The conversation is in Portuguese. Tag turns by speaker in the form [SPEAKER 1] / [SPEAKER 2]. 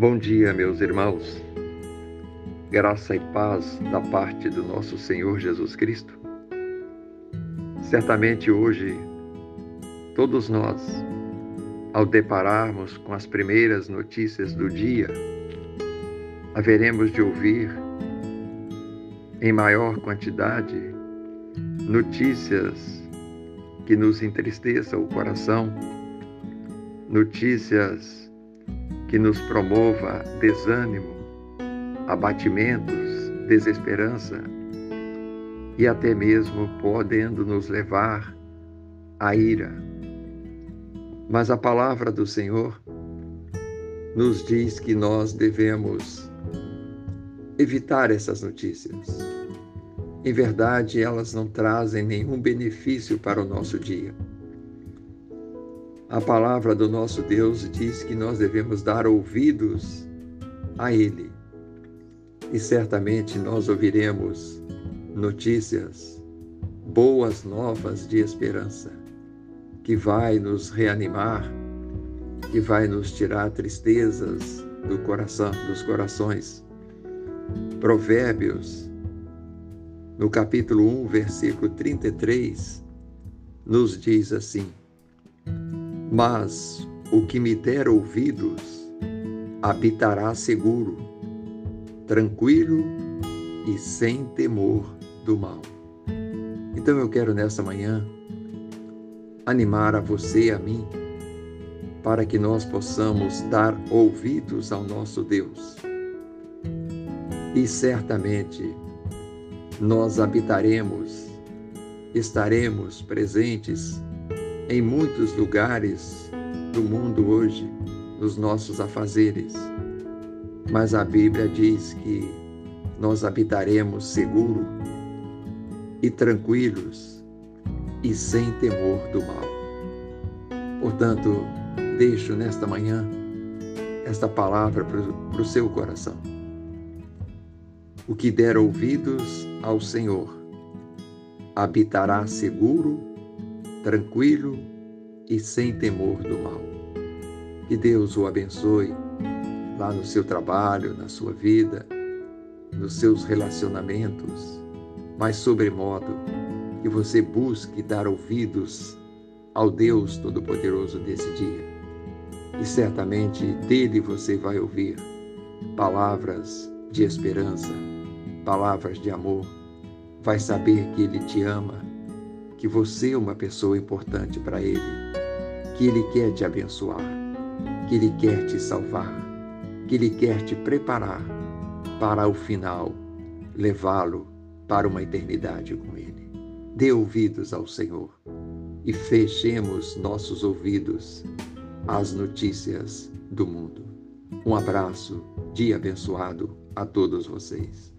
[SPEAKER 1] Bom dia, meus irmãos. Graça e paz da parte do nosso Senhor Jesus Cristo. Certamente hoje, todos nós, ao depararmos com as primeiras notícias do dia, haveremos de ouvir em maior quantidade notícias que nos entristeçam o coração, notícias que nos promova desânimo, abatimentos, desesperança e até mesmo podendo nos levar à ira. Mas a palavra do Senhor nos diz que nós devemos evitar essas notícias. Em verdade, elas não trazem nenhum benefício para o nosso dia. A palavra do nosso Deus diz que nós devemos dar ouvidos a Ele. E certamente nós ouviremos notícias, boas novas de esperança, que vai nos reanimar, que vai nos tirar tristezas do coração, dos corações. Provérbios, no capítulo 1, versículo 33, nos diz assim: mas o que me der ouvidos habitará seguro, tranquilo e sem temor do mal. Então eu quero nessa manhã animar a você e a mim para que nós possamos dar ouvidos ao nosso Deus. E certamente nós habitaremos, estaremos presentes em muitos lugares do mundo hoje, nos nossos afazeres. Mas a Bíblia diz que nós habitaremos seguro e tranquilos e sem temor do mal. Portanto, deixo nesta manhã esta palavra para o seu coração. O que der ouvidos ao Senhor habitará seguro tranquilo e sem temor do mal. Que Deus o abençoe lá no seu trabalho, na sua vida, nos seus relacionamentos, mas sobremodo que você busque dar ouvidos ao Deus Todo-Poderoso desse dia. E certamente dele você vai ouvir palavras de esperança, palavras de amor, vai saber que ele te ama que você é uma pessoa importante para Ele, que Ele quer te abençoar, que Ele quer te salvar, que Ele quer te preparar para o final, levá-lo para uma eternidade com Ele. Dê ouvidos ao Senhor e fechemos nossos ouvidos às notícias do mundo. Um abraço, dia abençoado a todos vocês.